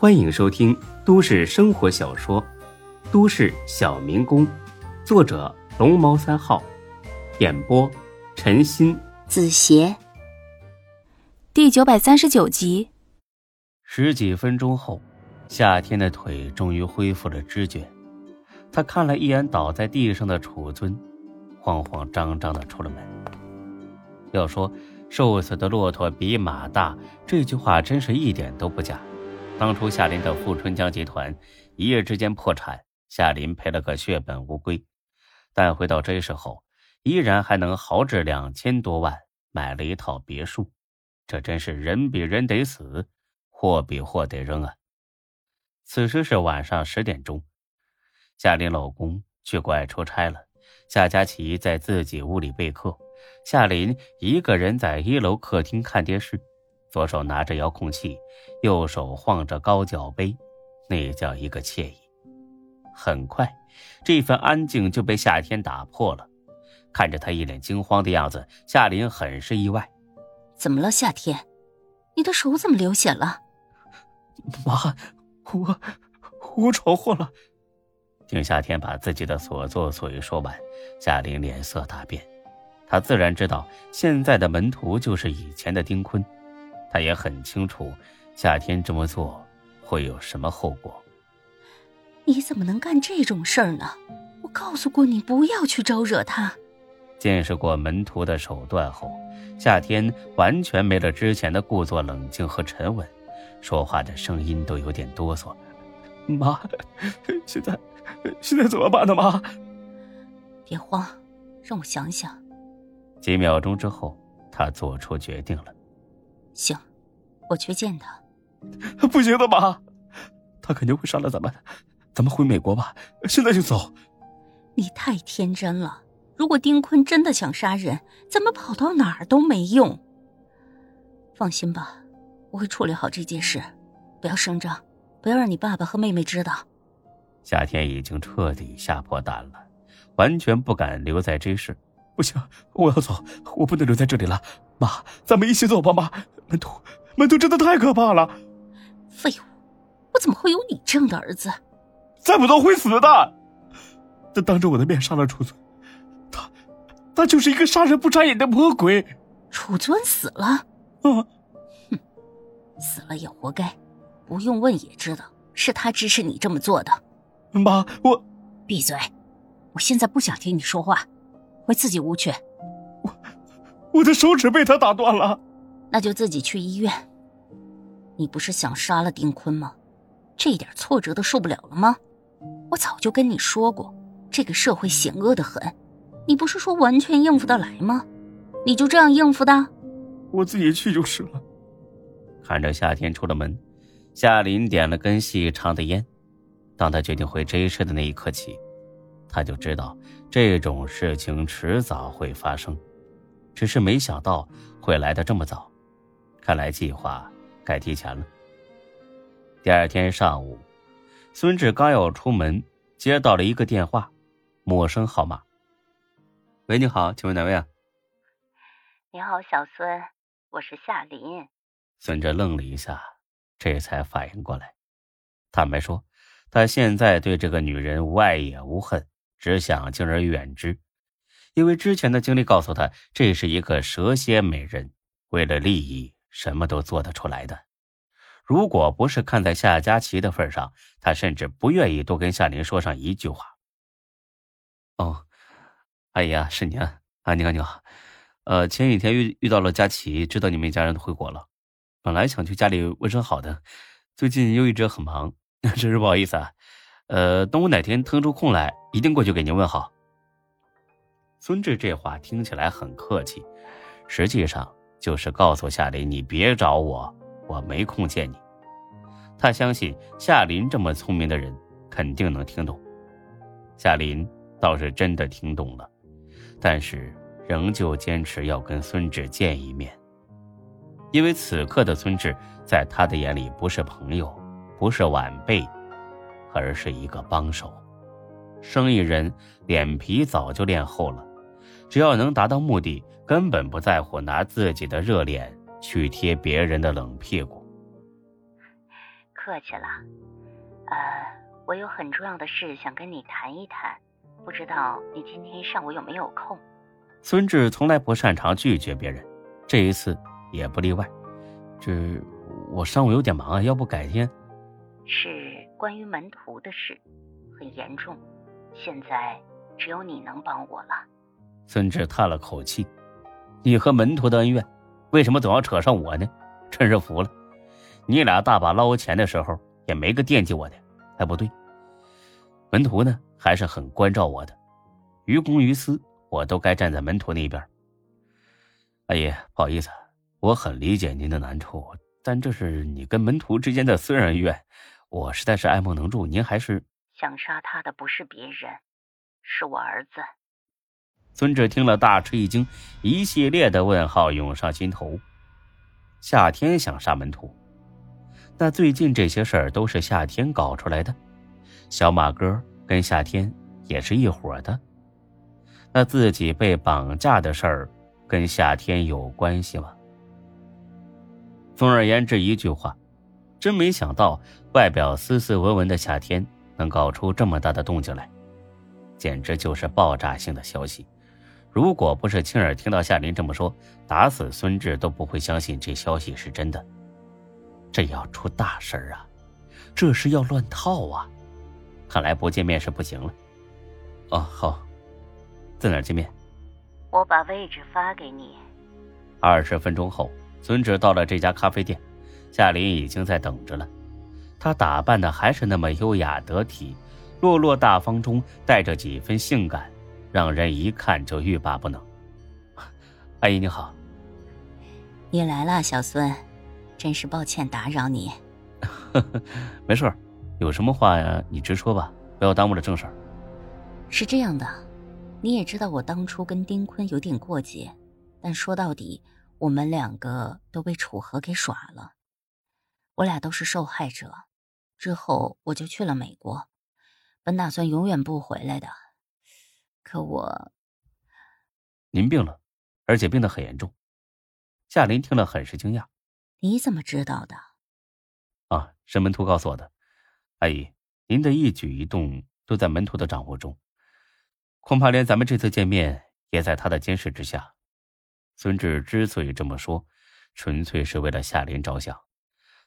欢迎收听都市生活小说《都市小民工》，作者龙猫三号，演播陈鑫、子邪，第九百三十九集。十几分钟后，夏天的腿终于恢复了知觉。他看了一眼倒在地上的楚尊，慌慌张张的出了门。要说“瘦死的骆驼比马大”，这句话真是一点都不假。当初夏林的富春江集团一夜之间破产，夏林赔了个血本无归，但回到 J 市后，依然还能豪掷两千多万买了一套别墅。这真是人比人得死，货比货得扔啊！此时是晚上十点钟，夏林老公去国外出差了，夏佳琪在自己屋里备课，夏林一个人在一楼客厅看电视。左手拿着遥控器，右手晃着高脚杯，那叫一个惬意。很快，这份安静就被夏天打破了。看着他一脸惊慌的样子，夏林很是意外：“怎么了，夏天？你的手怎么流血了？”“ 妈，我我闯祸了。”听夏天把自己的所作所为说完，夏林脸色大变。他自然知道，现在的门徒就是以前的丁坤。他也很清楚，夏天这么做会有什么后果。你怎么能干这种事儿呢？我告诉过你不要去招惹他。见识过门徒的手段后，夏天完全没了之前的故作冷静和沉稳，说话的声音都有点哆嗦。妈，现在现在怎么办呢？妈，别慌，让我想想。几秒钟之后，他做出决定了。行，我去见他。不行的，妈，他肯定会杀了咱们。咱们回美国吧，现在就走。你太天真了。如果丁坤真的想杀人，咱们跑到哪儿都没用。放心吧，我会处理好这件事。不要声张，不要让你爸爸和妹妹知道。夏天已经彻底吓破胆了，完全不敢留在这室。不行，我要走，我不能留在这里了。妈，咱们一起走吧，妈。门徒，门徒真的太可怕了！废物，我怎么会有你这样的儿子？再不走会死的！他当着我的面杀了楚尊，他，他就是一个杀人不眨眼的魔鬼。楚尊死了？啊，哼，死了也活该，不用问也知道是他指使你这么做的。妈，我闭嘴！我现在不想听你说话，回自己屋去。我，我的手指被他打断了。那就自己去医院。你不是想杀了丁坤吗？这点挫折都受不了了吗？我早就跟你说过，这个社会险恶的很，你不是说完全应付得来吗？你就这样应付的？我自己去就是了。看着夏天出了门，夏林点了根细长的烟。当他决定回 J 市的那一刻起，他就知道这种事情迟早会发生，只是没想到会来的这么早。看来计划该提前了。第二天上午，孙志刚要出门，接到了一个电话，陌生号码。喂，你好，请问哪位啊？你好，小孙，我是夏林。孙志愣了一下，这才反应过来。坦白说，他现在对这个女人无爱也无恨，只想敬而远之，因为之前的经历告诉他，这是一个蛇蝎美人，为了利益。什么都做得出来的，如果不是看在夏佳琪的份上，他甚至不愿意多跟夏林说上一句话。哦，阿姨啊，是您啊，你好你好，呃，前几天遇遇到了佳琪，知道你们一家人都回国了，本来想去家里问声好的，最近又一直很忙，真是不好意思啊。呃，等我哪天腾出空来，一定过去给您问好。孙志这话听起来很客气，实际上。就是告诉夏林，你别找我，我没空见你。他相信夏林这么聪明的人，肯定能听懂。夏林倒是真的听懂了，但是仍旧坚持要跟孙志见一面，因为此刻的孙志在他的眼里不是朋友，不是晚辈，而是一个帮手。生意人脸皮早就练厚了，只要能达到目的。根本不在乎拿自己的热脸去贴别人的冷屁股。客气了。呃，我有很重要的事想跟你谈一谈，不知道你今天上午有没有空？孙志从来不擅长拒绝别人，这一次也不例外。这我上午有点忙啊，要不改天？是关于门徒的事，很严重，现在只有你能帮我了。孙志叹了口气：“你和门徒的恩怨，为什么总要扯上我呢？真是服了！你俩大把捞钱的时候，也没个惦记我的。哎，不对，门徒呢还是很关照我的，于公于私。”我都该站在门徒那边。阿姨，不好意思，我很理解您的难处，但这是你跟门徒之间的私人恩怨，我实在是爱莫能助。您还是想杀他的不是别人，是我儿子。孙志听了大吃一惊，一系列的问号涌上心头。夏天想杀门徒，那最近这些事儿都是夏天搞出来的。小马哥跟夏天也是一伙的。那自己被绑架的事儿，跟夏天有关系吗？总而言之，一句话，真没想到外表斯斯文文的夏天能搞出这么大的动静来，简直就是爆炸性的消息。如果不是亲耳听到夏林这么说，打死孙志都不会相信这消息是真的。这要出大事儿啊！这是要乱套啊！看来不见面是不行了。哦，好。在哪见面？我把位置发给你。二十分钟后，孙志到了这家咖啡店，夏琳已经在等着了。她打扮的还是那么优雅得体，落落大方中带着几分性感，让人一看就欲罢不能。阿姨你好，你来了，小孙，真是抱歉打扰你。没事有什么话呀，你直说吧，不要耽误了正事儿。是这样的。你也知道我当初跟丁坤有点过节，但说到底，我们两个都被楚河给耍了，我俩都是受害者。之后我就去了美国，本打算永远不回来的，可我……您病了，而且病得很严重。夏林听了很是惊讶。你怎么知道的？啊，是门徒告诉我的。阿姨，您的一举一动都在门徒的掌握中。恐怕连咱们这次见面也在他的监视之下。孙志之所以这么说，纯粹是为了夏林着想，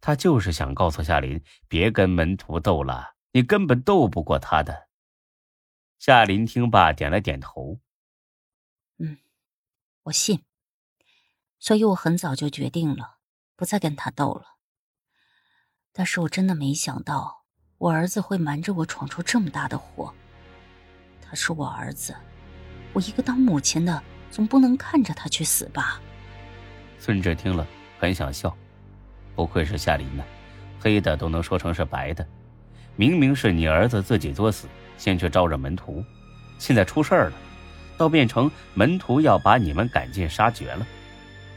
他就是想告诉夏林，别跟门徒斗了，你根本斗不过他的。夏林听罢，点了点头：“嗯，我信。所以我很早就决定了，不再跟他斗了。但是我真的没想到，我儿子会瞒着我闯出这么大的祸。”他是我儿子，我一个当母亲的总不能看着他去死吧？孙志听了很想笑，不愧是夏林呢，黑的都能说成是白的。明明是你儿子自己作死，先去招惹门徒，现在出事儿了，倒变成门徒要把你们赶尽杀绝了。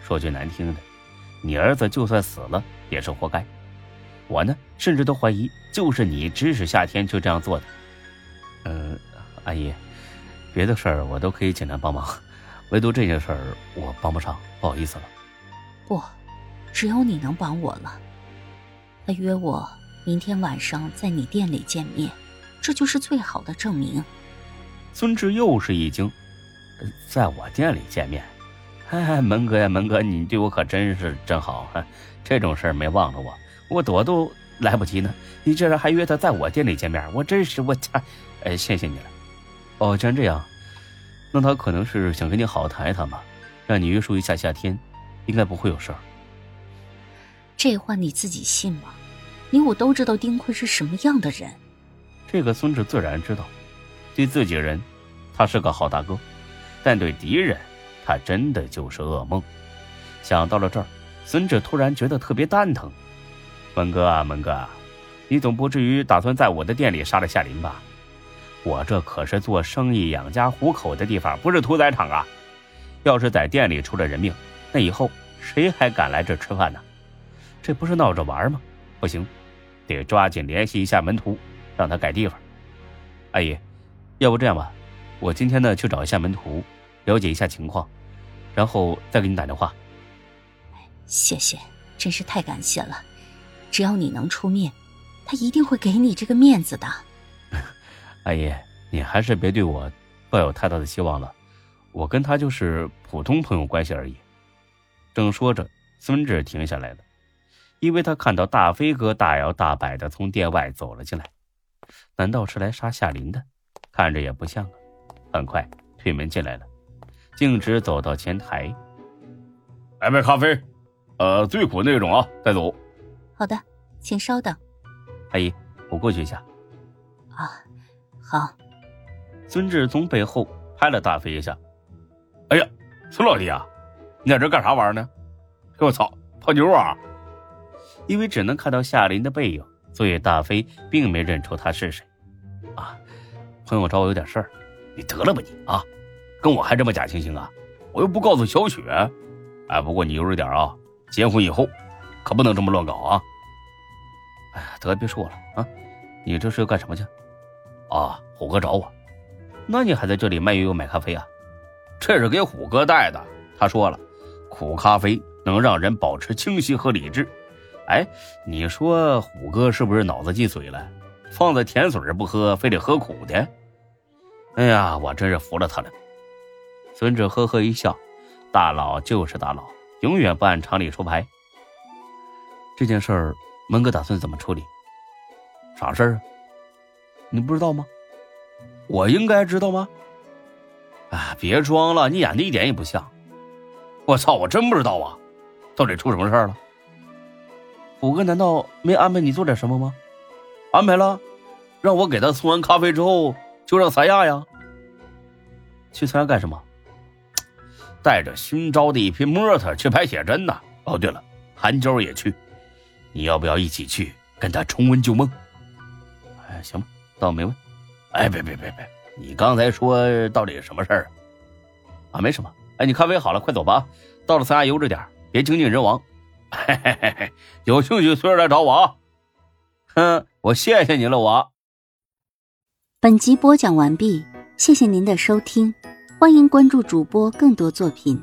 说句难听的，你儿子就算死了也是活该。我呢，甚至都怀疑就是你指使夏天去这样做的。嗯。阿姨，别的事儿我都可以尽量帮忙，唯独这件事儿我帮不上，不好意思了。不，只有你能帮我了。他约我明天晚上在你店里见面，这就是最好的证明。孙志又是一惊，在我店里见面？哎，门哥呀，门哥，你对我可真是真好啊，这种事儿没忘了我，我躲都来不及呢。你这人还约他在我店里见面，我真是我擦！哎，谢谢你了。哦，既然这样，那他可能是想跟你好好谈一谈吧，让你约束一下夏天，应该不会有事儿。这话你自己信吗？你我都知道丁坤是什么样的人。这个孙志自然知道，对自己人，他是个好大哥，但对敌人，他真的就是噩梦。想到了这儿，孙志突然觉得特别蛋疼。文哥啊，文哥，你总不至于打算在我的店里杀了夏林吧？我这可是做生意养家糊口的地方，不是屠宰场啊！要是在店里出了人命，那以后谁还敢来这吃饭呢？这不是闹着玩吗？不行，得抓紧联系一下门徒，让他改地方。阿姨，要不这样吧，我今天呢去找一下门徒，了解一下情况，然后再给你打电话。谢谢，真是太感谢了！只要你能出面，他一定会给你这个面子的。阿姨，你还是别对我抱有太大的希望了。我跟他就是普通朋友关系而已。正说着，孙志停下来了，因为他看到大飞哥大摇大摆的从店外走了进来。难道是来杀夏林的？看着也不像啊。很快推门进来了，径直走到前台。来杯咖啡，呃，最苦那种啊，带走。好的，请稍等。阿姨，我过去一下。啊，好。孙志从背后拍了大飞一下。哎呀，孙老弟啊，你在这干啥玩呢？我操，泡妞啊！因为只能看到夏林的背影，所以大飞并没认出他是谁。啊，朋友找我有点事儿。你得了吧你啊，跟我还这么假惺惺啊？我又不告诉小雪。哎，不过你悠着点啊，结婚以后可不能这么乱搞啊。哎呀，得别说了啊，你这是要干什么去？啊，虎哥找我。那你还在这里卖悠悠买咖啡啊？这是给虎哥带的。他说了，苦咖啡能让人保持清晰和理智。哎，你说虎哥是不是脑子进水了？放在甜水不喝，非得喝苦的？哎呀，我真是服了他了。孙志呵呵一笑，大佬就是大佬，永远不按常理出牌。这件事儿，门哥打算怎么处理？啥事儿啊？你不知道吗？我应该知道吗？啊，别装了，你演的一点也不像。我操，我真不知道啊！到底出什么事儿了？虎哥难道没安排你做点什么吗？安排了，让我给他送完咖啡之后。就让三亚呀，去三亚干什么？带着新招的一批模特去拍写真呢。哦，对了，韩娇也去，你要不要一起去跟他重温旧梦？哎，行吧，倒没问。哎，别别别别，你刚才说到底什么事儿啊？啊，没什么。哎，你咖啡好了，快走吧。到了三亚悠着点，别精尽人亡。嘿嘿嘿嘿，有兴趣随时来找我啊。哼，我谢谢你了，我。本集播讲完毕，谢谢您的收听，欢迎关注主播更多作品。